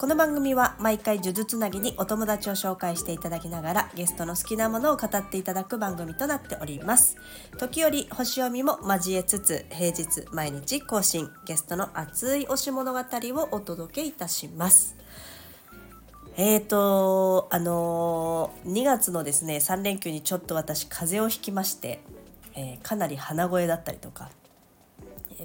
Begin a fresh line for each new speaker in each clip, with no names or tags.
この番組は毎回呪術つなぎにお友達を紹介していただきながらゲストの好きなものを語っていただく番組となっております。時折星読みも交えつつ平日毎日更新ゲストの熱い推し物語をお届けいたします。えーとあのー、2月のですね3連休にちょっと私風邪をひきましてえー、かなり鼻声だったりとか、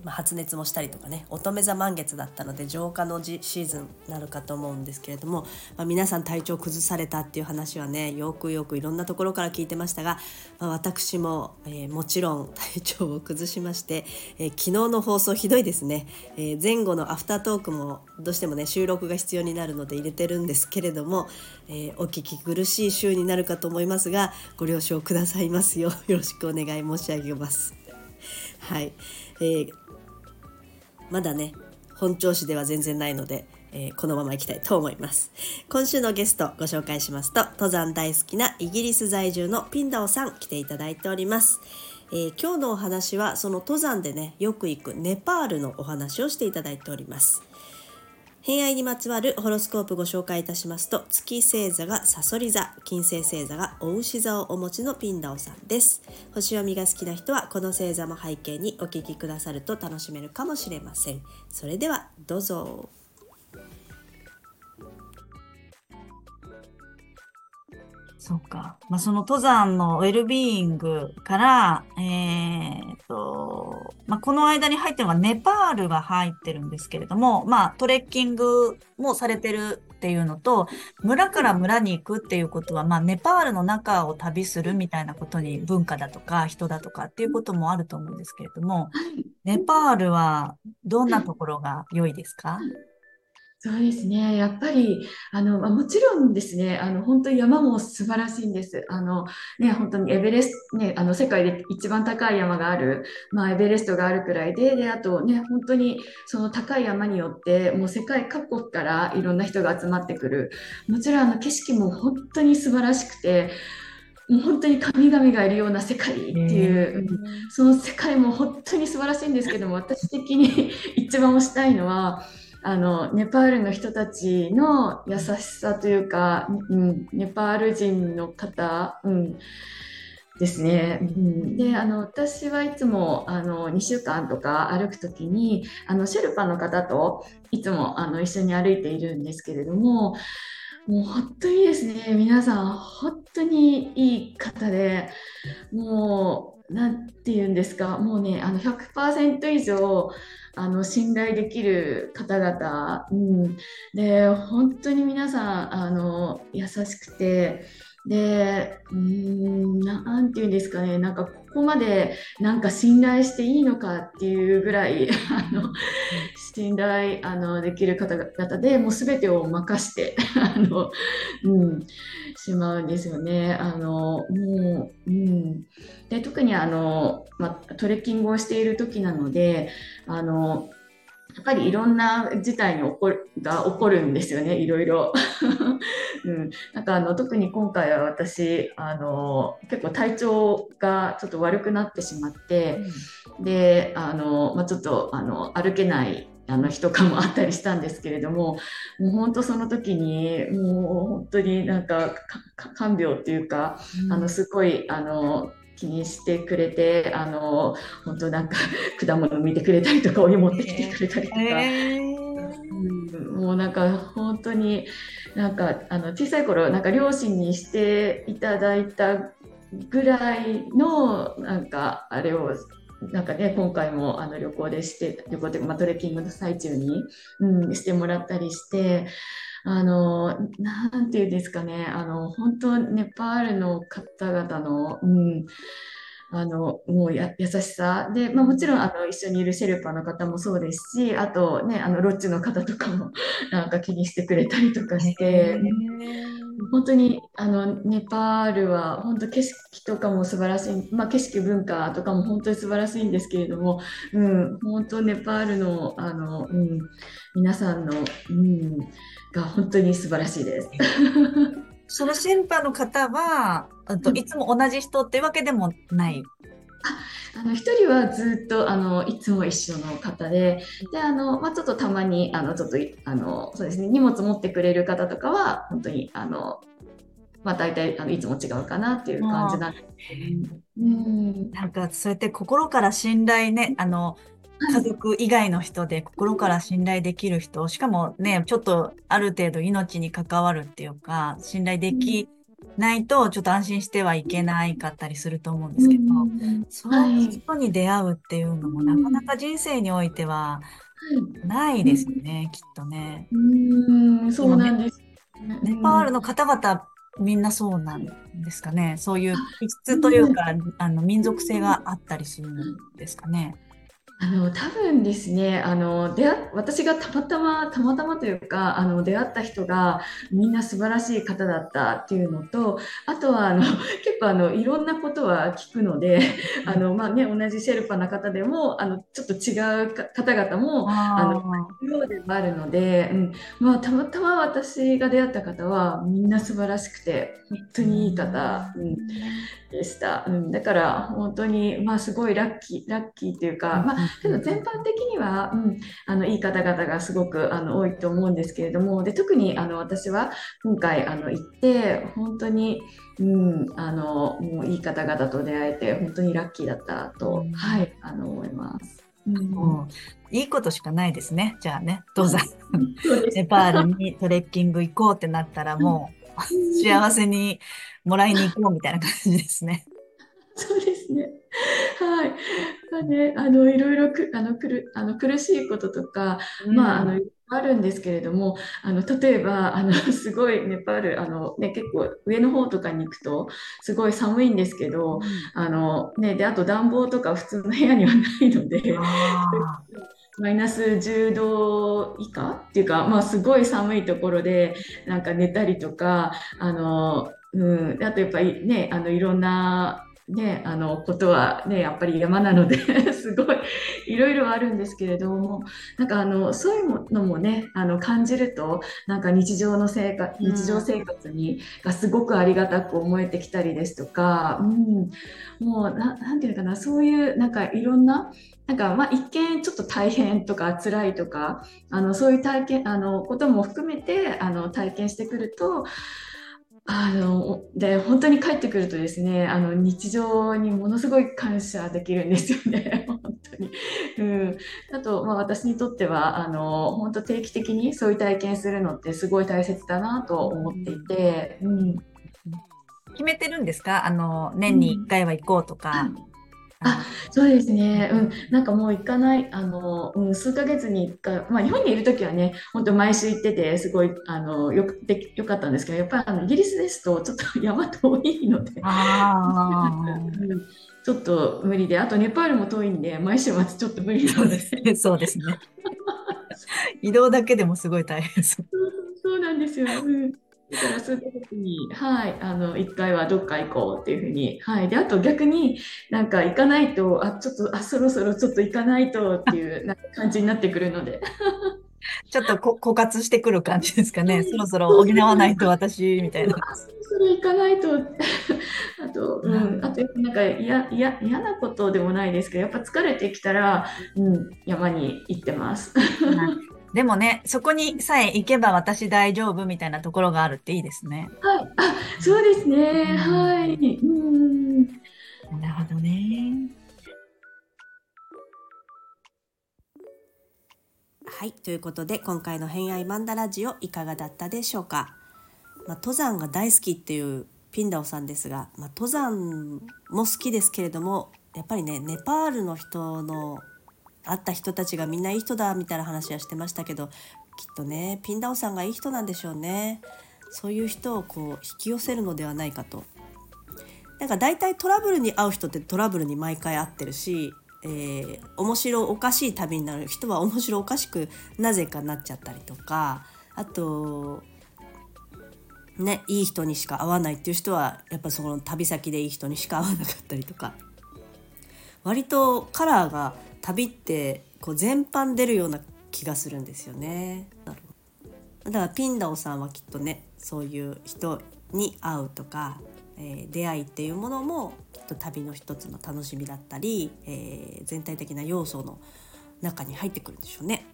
ま、発熱もしたりとかね乙女座満月だったので浄化のシーズンになるかと思うんですけれども、まあ、皆さん体調崩されたっていう話はねよくよくいろんなところから聞いてましたが、まあ、私も、えー、もちろん体調を崩しまして、え昨日の放送ひどいですね、え前後のアフタートークもどうしてもね収録が必要になるので入れてるんですけれども、え、お聞き苦しい週になるかと思いますがご了承くださいますようよろしくお願い申し上げます。はい、えー、まだね本調子では全然ないので、えー、このままいきたいと思います。今週のゲストご紹介しますと登山大好きなイギリス在住のピンダオさん来ていただいております、えー、今日のお話はその登山でねよく行くネパールのお話をしていただいております。偏愛にまつわるホロスコープご紹介いたしますと月星座がサソリ座金星星座がお牛座をお持ちのピンダオさんです。星読みが好きな人はこの星座も背景にお聞きくださると楽しめるかもしれません。それではどうぞ。
そうか。まあ、その登山のウェルビーイングから、えー、と、まあ、この間に入ってるのがネパールが入ってるんですけれども、まあ、トレッキングもされてるっていうのと、村から村に行くっていうことは、まあ、ネパールの中を旅するみたいなことに文化だとか人だとかっていうこともあると思うんですけれども、ネパールはどんなところが良いですか、
そうですね。やっぱり、あの、まあ、もちろんですね、あの、本当に山も素晴らしいんです。あの、ね、本当にエベレスト、ね、あの、世界で一番高い山がある、まあ、エベレストがあるくらいで、で、あとね、本当にその高い山によって、もう世界各国からいろんな人が集まってくる。もちろん、あの、景色も本当に素晴らしくて、もう本当に神々がいるような世界っていう、その世界も本当に素晴らしいんですけども、私的に 一番推したいのは、あのネパールの人たちの優しさというか、うん、ネパール人の方、うん、ですね。うん、であの私はいつもあの2週間とか歩く時にあのシェルパの方といつもあの一緒に歩いているんですけれどももう本当にですね。皆さん本当にいい方でもう何て言うんですか。もうねあの100%以上あの信頼できる方々、うん、で本当に皆さんあの優しくて。でうんなんて言うんですかね。なんかここまでなんか信頼していいのかっていうぐらいあの信頼あのできる方々でもう全てを任して あの、うん、しまうんですよね。あのもう、うん、で特にあの、まトレッキングをしている時なのであのやっぱりいろんな事態に起こるが起こるんですよね、いろいろ。うん、なんかあの特に今回は私あの結構体調がちょっと悪くなってしまって、うん、であの、まあ、ちょっとあの歩けないあの日とかもあったりしたんですけれどももう本当その時にもう本当になんか看病っていうか、うん、あのすごいあの気にしてくれてあの本当なんか 果物見てくれたりとかお湯持ってきてくれたりとか、えー、うん、もうなんか本当になんかあの小さい頃なんか両親にしていただいたぐらいのなんかあれをなんかね、今回もあの旅行でして、旅行というか、まあ、トレッキングの最中に、うん、してもらったりして、あの、なんていうんですかね、あの、本当、ネパールの方々の、うん、あの、もうや優しさ。で、まあもちろん、あの、一緒にいるシェルパの方もそうですし、あとね、あの、ロッチの方とかも、なんか気にしてくれたりとかして、本当にあのネパールは本当景色とかも素晴らしい、まあ、景色文化とかも本当に素晴らしいんですけれども、うん、本当ネパールのあの、うん、皆さんの、うん、が本当に素晴らしいです。
そのシェンパの方は、といつも同じ人ってわけでもない。
あの一人はずっとあのいつも一緒の方で、であのまあ、ちょっとたまにあのちょっとあのそうですね荷物持ってくれる方とかは本当にあのまあ大体あのいつも違うかなっていう感じなんです。
うん、なんかそうやって心から信頼ねあの家族以外の人で心から信頼できる人、しかもね、ちょっとある程度命に関わるっていうか、信頼できないとちょっと安心してはいけないかったりすると思うんですけど、うん、そういう人に出会うっていうのもなかなか人生においてはないですよね、きっとね。
うん、そうなんです。
ネパールの方々みんなそうなんですかね。そういう気質というか、あの民族性があったりするんですかね。
あの多分ですねあの出会私がたまたまたまたまというかあの出会った人がみんな素晴らしい方だったっていうのとあとはあの 結構あのいろんなことは聞くのであの、まあね、同じシェルパな方でもあのちょっと違う方々もあのようでもあるので、うん。まあ、たまたま私が出会った方はみんな素晴らしくて本当にいい方、うん、でした、うん、だから本当に、まあ、すごいラッキーラッキーっていうか、まあけど全般的には、うん、あのいい方々がすごくあの多いと思うんですけれどもで特にあの私は今回あの行って本当に、うん、あのもういい方々と出会えて本当にラッキーだったと、うん、はいあの思います。
うん、いいことしかないですね。じゃあね、登山、ネ パールにトレッキング行こうってなったらもう、幸せにもらいに行こうみたいな感じですね。
そうですね。はい。まあね、あの、いろいろく、あの、くる、あの、苦しいこととか、まあ、あの、あるんですけれども、あの、例えば、あの、すごいネパール、あの、ね、結構上の方とかに行くと、すごい寒いんですけど、あの、ね、で、あと暖房とか普通の部屋にはないので、マイナス10度以下っていうか、まあ、すごい寒いところで、なんか寝たりとか、あの、うん、あとやっぱりね、あの、いろんなね、あのことはねやっぱり山なので すごいいろいろあるんですけれどもなんかあのそういうのもねあの感じるとなんか日常の生活日常生活に、がすごくありがたく思えてきたりですとか、うん、もうななんていうのかなそういうなんかいろんななんかまあ一見ちょっと大変とか辛いとかあのそういう体験あのことも含めてあの体験してくるとあので本当に帰ってくるとですねあの日常にものすごい感謝できるんですよね 本当に。うん、あと、まあ、私にとってはあの本当定期的にそういう体験するのってすごい大切だなと思っていて。うん、
決めてるんですか？あの年に1回は行こうとか。うん
あそうですね、うん、なんかもう行かない、あの、うん、数ヶ月に1回、まあ、日本にいるときはね、本当毎週行ってて、すごいあのよくでよかったんですけど、やっぱりあのイギリスですと、ちょっと 山遠いので、ちょっと無理で、あとネパールも遠いんで、毎週末ちょっと無理なんで。す。
そうですね。移動だけでもすごい大変そう。
そうなんですよ。うんだからそういう時に、はい、あの、一回はどっか行こうっていうふうに、はい。で、あと逆になんか行かないと、あ、ちょっと、あ、そろそろちょっと行かないとっていう なんか感じになってくるので。
ちょっとこ枯渇してくる感じですかね。そろそろ補わないと私、みたいな。
そろそろ行かないと。あと、うん、あと、なんか嫌なことでもないですけど、やっぱ疲れてきたら、うん、山に行ってます。
でもね、そこにさえ行けば私大丈夫みたいなところがあるっていいですね。
はい。あ、そうですね。うん、はい。うん。
なるほどね。
はい。ということで、今回の偏愛マンダラジオいかがだったでしょうか。まあ、登山が大好きっていうピンダオさんですが、まあ、登山も好きですけれども、やっぱりね、ネパールの人の会った人たちがみんないい人だみたいな話はしてましたけどきっとねピンダオさんがいい人なんでしょうね。そういう人をこう引き寄せるのではないかと。なんか大体トラブルに会う人ってトラブルに毎回会ってるし、えー、面白おかしい旅になる人は面白おかしくなぜかなっちゃったりとかあとねいい人にしか会わないっていう人はやっぱその旅先でいい人にしか会わなかったりとか。割とカラーが旅ってこう全般出るような気がするんですよね。だからピンダオさんはきっとねそういう人に会うとか、えー、出会いっていうものもきっと旅の一つの楽しみだったり、えー、全体的な要素の中に入ってくるんでしょうね。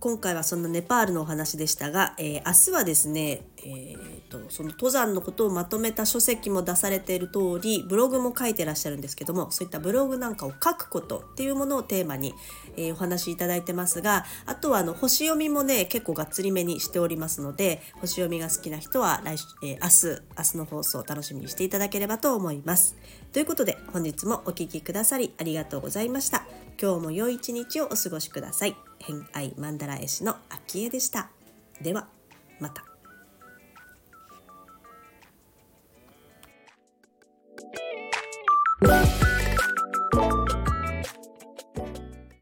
今回はそんなネパールのお話でしたが、えー、明日はですね、えーと、その登山のことをまとめた書籍も出されている通りブログも書いてらっしゃるんですけどもそういったブログなんかを書くことっていうものをテーマに、えー、お話しいただいてますがあとはあの星読みもね結構がっつりめにしておりますので星読みが好きな人は来、えー、明日明日の放送を楽しみにしていただければと思います。ということで本日もお聴きくださりありがとうございました。今日も良い一日をお過ごしください。偏愛マンダ絵師の秋江でした。ではまた。Bye.